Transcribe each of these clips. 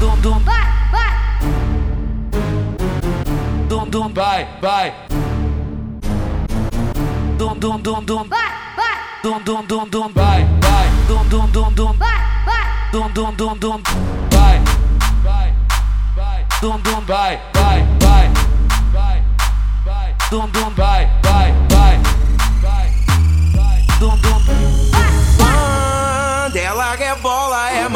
dum dum. Vai, vai, dum dum. Vai, vai. Dum dum dum dum. Vai, vai, dum dum dum dum. Vai, vai. Dum dum dum dum. Vai, vai, dum dum dum dum. Vai, vai, vai. Dum dum. Vai, vai, vai, vai, vai. Dum dum. Vai, vai, vai, vai, vai. Dum dum. Quando ela rebola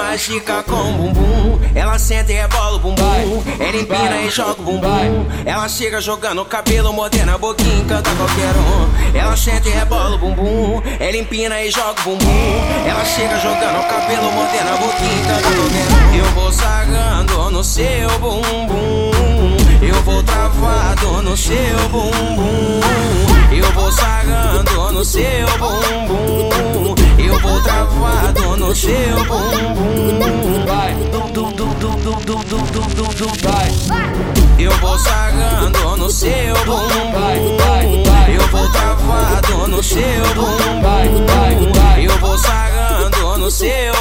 mágica com bumbum. Ela senta e rebola o bumbum. Ela empina e joga o bumbum. Ela chega jogando o cabelo, mordendo a boquinha, encanta qualquer um. Ela senta e rebola o bumbum. Ela empina e joga o bumbum. Ela chega jogando o cabelo, mordendo a boquinha, encanta qualquer um. Eu vou sagando no seu bumbum. No seu bumbum. vai. Dum dum dum dum dum dum dum dum vai. Eu vou sagando no seu bumbum. Vai, vai, vai. Eu vou travado no seu Vai, bumbum. vai, vai. Eu vou sagando no seu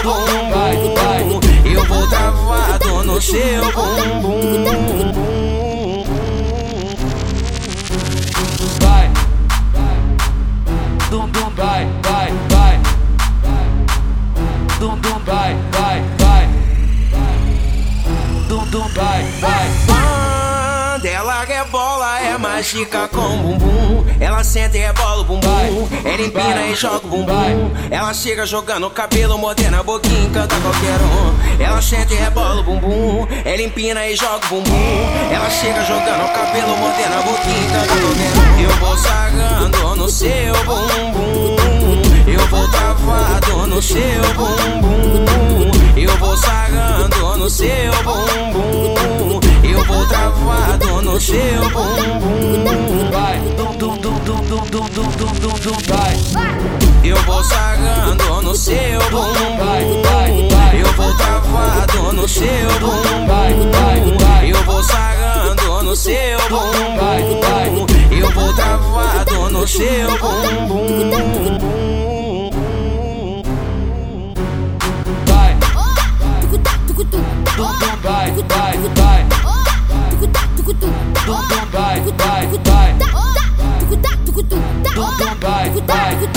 Vai, vai. bumbum. Eu vou travado no seu bumbum. Vai, vai, vai, dum dum vai, vai, Quando ela rebola é mágica com bumbum. Ela senta e rebola o bumbum. Ela empina e joga o bumbum. Ela chega jogando o cabelo, mordendo a boquinha, encanta qualquer um. Ela senta e rebola o bumbum. Ela empina e joga o bumbum. Ela chega jogando o cabelo, mordendo a boquinha, encanta qualquer um. Eu vou sagando no seu bumbum. Eu vou travado no seu bumbum. Vou sagando no seu bumbum. Eu vou travado no seu bumbum. vai, dum dum dum dum dum dum dum dum dum vai, Eu vou sagando no seu bumbum. vai, vai, vai, Eu vou travado no seu vai, bumbum. vai, vai, Eu vou sagando no seu vai, vai. bumbum. Eu vou travado no seu bumbum. Bang.